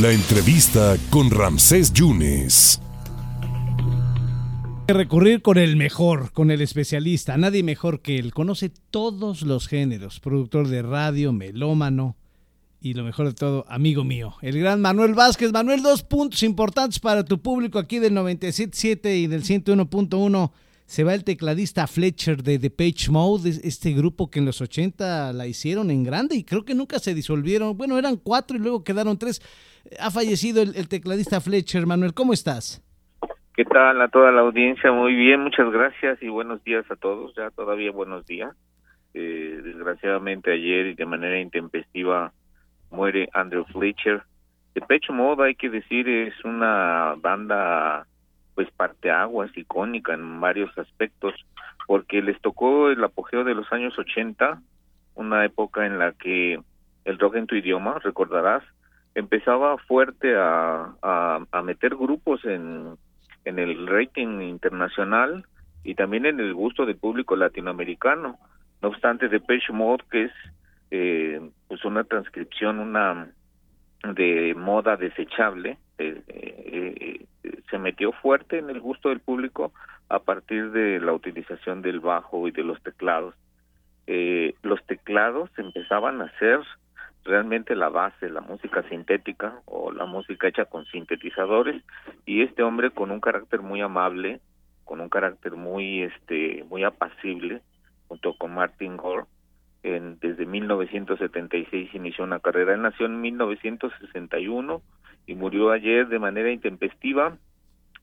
La entrevista con Ramsés Yunes. Recurrir con el mejor, con el especialista, nadie mejor que él. Conoce todos los géneros, productor de radio, melómano y lo mejor de todo, amigo mío, el gran Manuel Vázquez. Manuel, dos puntos importantes para tu público aquí del 97.7 y del 101.1 se va el tecladista Fletcher de The Page Mode, este grupo que en los 80 la hicieron en grande y creo que nunca se disolvieron. Bueno, eran cuatro y luego quedaron tres. Ha fallecido el, tecladista Fletcher. Manuel, ¿cómo estás? ¿Qué tal a toda la audiencia? Muy bien, muchas gracias y buenos días a todos. Ya todavía buenos días. Eh, desgraciadamente ayer y de manera intempestiva muere Andrew Fletcher. Page Mode, hay que decir, es una banda pues parteaguas icónica en varios aspectos porque les tocó el apogeo de los años 80 una época en la que el rock en tu idioma recordarás empezaba fuerte a, a, meter grupos en, en el rating internacional y también en el gusto del público latinoamericano. No obstante Depeche Mode que es eh, pues una transcripción una de moda desechable eh, eh, se metió fuerte en el gusto del público a partir de la utilización del bajo y de los teclados. Eh, los teclados empezaban a ser realmente la base, la música sintética o la música hecha con sintetizadores y este hombre con un carácter muy amable, con un carácter muy este muy apacible junto con Martin Gore en, desde 1976 inició una carrera. Él nació en 1961 y murió ayer de manera intempestiva.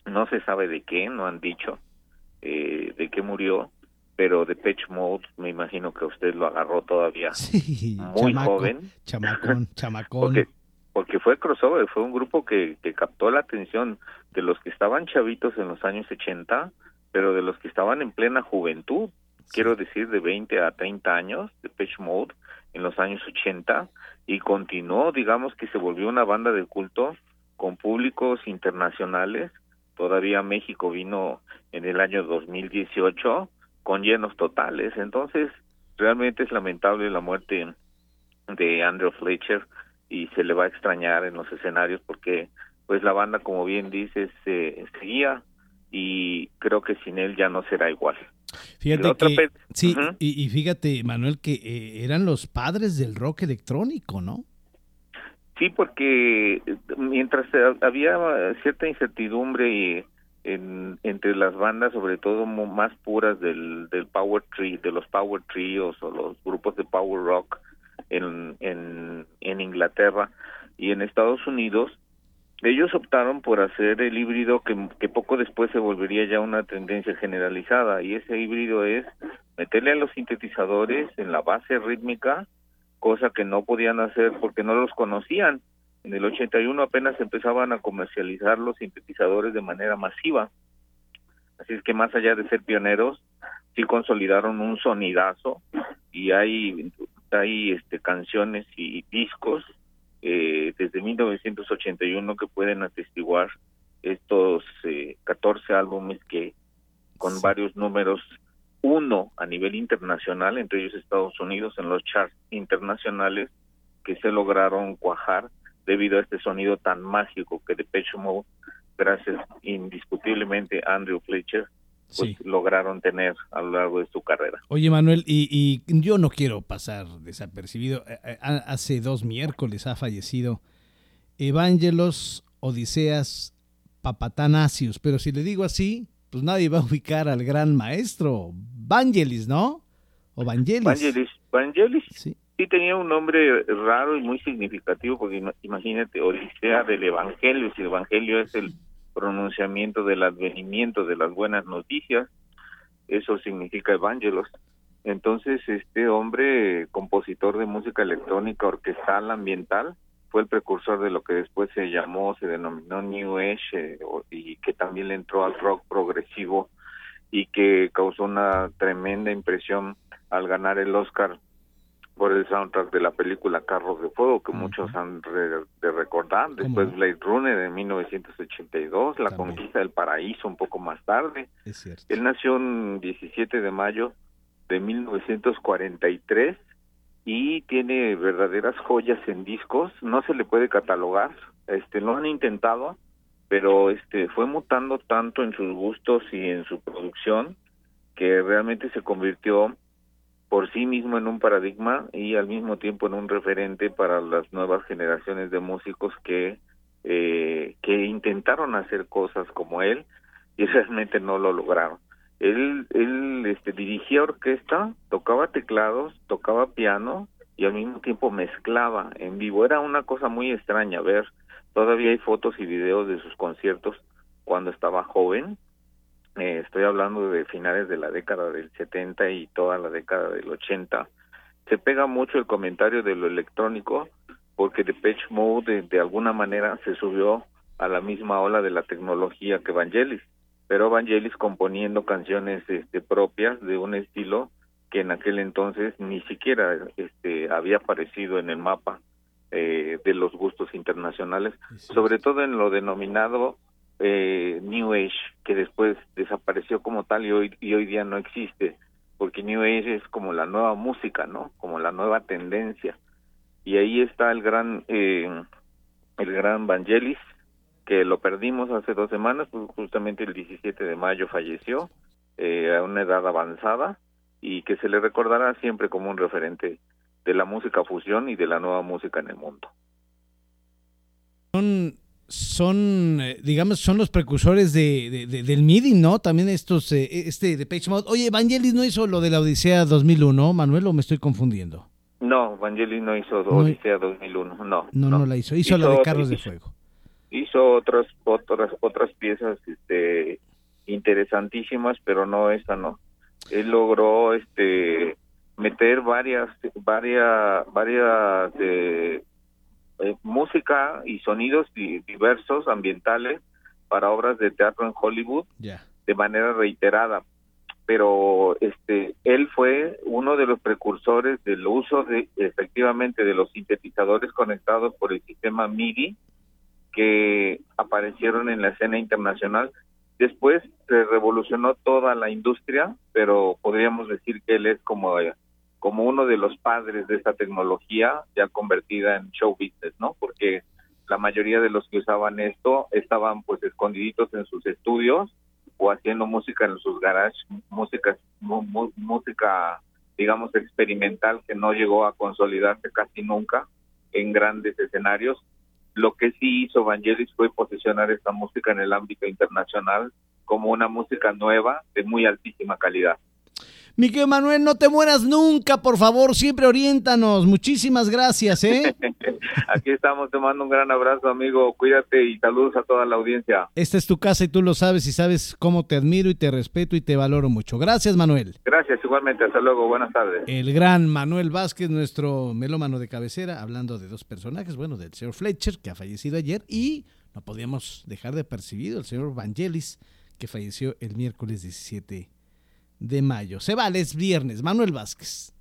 No se sabe de qué, no han dicho eh, de qué murió, pero de Pitch Mode me imagino que usted lo agarró todavía muy joven. Chamacón, chamacón. Porque, porque fue crossover, fue un grupo que, que captó la atención de los que estaban chavitos en los años 80, pero de los que estaban en plena juventud, quiero decir de 20 a 30 años, de Pitch Mode, en los años 80, y continuó, digamos que se volvió una banda de culto con públicos internacionales. Todavía México vino en el año 2018 con llenos totales. Entonces, realmente es lamentable la muerte de Andrew Fletcher y se le va a extrañar en los escenarios porque pues la banda como bien dices se seguía y creo que sin él ya no será igual. Fíjate que, sí, y, fíjate, Manuel, que eh, eran los padres del rock electrónico, ¿no? Sí, porque eh, mientras había cierta incertidumbre y en, entre las bandas, sobre todo más puras del, del power tree, de los power trios o los grupos de power rock en, en, en Inglaterra y en Estados Unidos, ellos optaron por hacer el híbrido que, que poco después se volvería ya una tendencia generalizada y ese híbrido es meterle a los sintetizadores en la base rítmica, cosa que no podían hacer porque no los conocían. En el 81 apenas empezaban a comercializar los sintetizadores de manera masiva. Así es que más allá de ser pioneros, sí consolidaron un sonidazo y hay hay este canciones y discos eh, desde 1981 que pueden atestiguar estos eh, 14 álbumes que con varios números uno a nivel internacional, entre ellos Estados Unidos, en los charts internacionales que se lograron cuajar debido a este sonido tan mágico que Depeche Mode, gracias indiscutiblemente a Andrew Fletcher, pues, lograron tener a lo largo de su carrera. Oye Manuel, y, yo no quiero pasar desapercibido, eh, eh, hace dos miércoles ha fallecido Evangelos Odiseas Papatanasius, pero si le digo así, pues nadie va a ubicar al gran maestro, Vangelis, ¿no? O Vangelis. Vangelis, Vangelis. Sí. sí. tenía un nombre raro y muy significativo, porque imagínate, Odisea del Evangelio, si el Evangelio es el pronunciamiento del advenimiento de las buenas noticias, eso significa evangelos. Entonces, este hombre, compositor de música electrónica orquestal ambiental, fue el precursor de lo que después se llamó, se denominó New Age eh, y que también le entró al rock progresivo y que causó una tremenda impresión al ganar el Oscar por el soundtrack de la película Carros de Fuego, que muchos han de recordar, después Blade Runner de 1982, La Conquista del Paraíso un poco más tarde. Él nació el 17 de mayo de 1943 y tiene verdaderas joyas en discos, no se le puede catalogar, este lo han intentado, pero este fue mutando tanto en sus gustos y en su producción que realmente se convirtió por sí mismo en un paradigma y al mismo tiempo en un referente para las nuevas generaciones de músicos que eh, que intentaron hacer cosas como él y realmente no lo lograron. Él, él este, dirigía orquesta, tocaba teclados, tocaba piano y al mismo tiempo mezclaba en vivo. Era una cosa muy extraña ver. Todavía hay fotos y videos de sus conciertos cuando estaba joven. Eh, estoy hablando de finales de la década del 70 y toda la década del 80. Se pega mucho el comentario de lo electrónico porque Depeche Mode de, de alguna manera se subió a la misma ola de la tecnología que Vangelis. Pero Vangelis componiendo canciones este, propias de un estilo que en aquel entonces ni siquiera este, había aparecido en el mapa eh, de los gustos internacionales, sobre todo en lo denominado eh, New Age, que después desapareció como tal y hoy, y hoy día no existe, porque New Age es como la nueva música, ¿no? Como la nueva tendencia. Y ahí está el gran, eh, el gran Vangelis, que lo perdimos hace dos semanas, pues justamente el 17 de mayo falleció eh, a una edad avanzada y que se le recordará siempre como un referente de la música fusión y de la nueva música en el mundo. Son, son eh, digamos, son los precursores de, del MIDI, ¿no? También estos, eh, este de Page Mode. Oye, Vangelis no hizo lo de la Odisea 2001, Manuel, o me estoy confundiendo. No, Vangelis no hizo Odisea 2001, no, no. No, no la hizo. Hizo, hizo la de Carros de Fuego hizo otras otras otras piezas este interesantísimas pero no esta no él logró este meter varias varias varias eh, eh, música y sonidos diversos ambientales para obras de teatro en Hollywood de manera reiterada pero este él fue uno de los precursores del uso de efectivamente de los sintetizadores conectados por el sistema MIDI que aparecieron en la escena internacional. Después se revolucionó toda la industria, pero podríamos decir que él es como, como uno de los padres de esta tecnología ya convertida en show business, ¿no? Porque la mayoría de los que usaban esto estaban pues escondiditos en sus estudios o haciendo música en sus garages, música, música digamos experimental que no llegó a consolidarse casi nunca en grandes escenarios lo que sí hizo Vangelis fue posicionar esta música en el ámbito internacional como una música nueva de muy altísima calidad. Miguel Manuel, no te mueras nunca, por favor, siempre oriéntanos. Muchísimas gracias, ¿eh? Aquí estamos, te mando un gran abrazo, amigo. Cuídate y saludos a toda la audiencia. Esta es tu casa y tú lo sabes y sabes cómo te admiro y te respeto y te valoro mucho. Gracias, Manuel. Gracias, igualmente. Hasta luego. Buenas tardes. El gran Manuel Vázquez, nuestro melómano de cabecera, hablando de dos personajes, bueno, del señor Fletcher, que ha fallecido ayer, y no podíamos dejar de percibir el señor Vangelis, que falleció el miércoles 17 de mayo. Se vale, es viernes. Manuel Vázquez.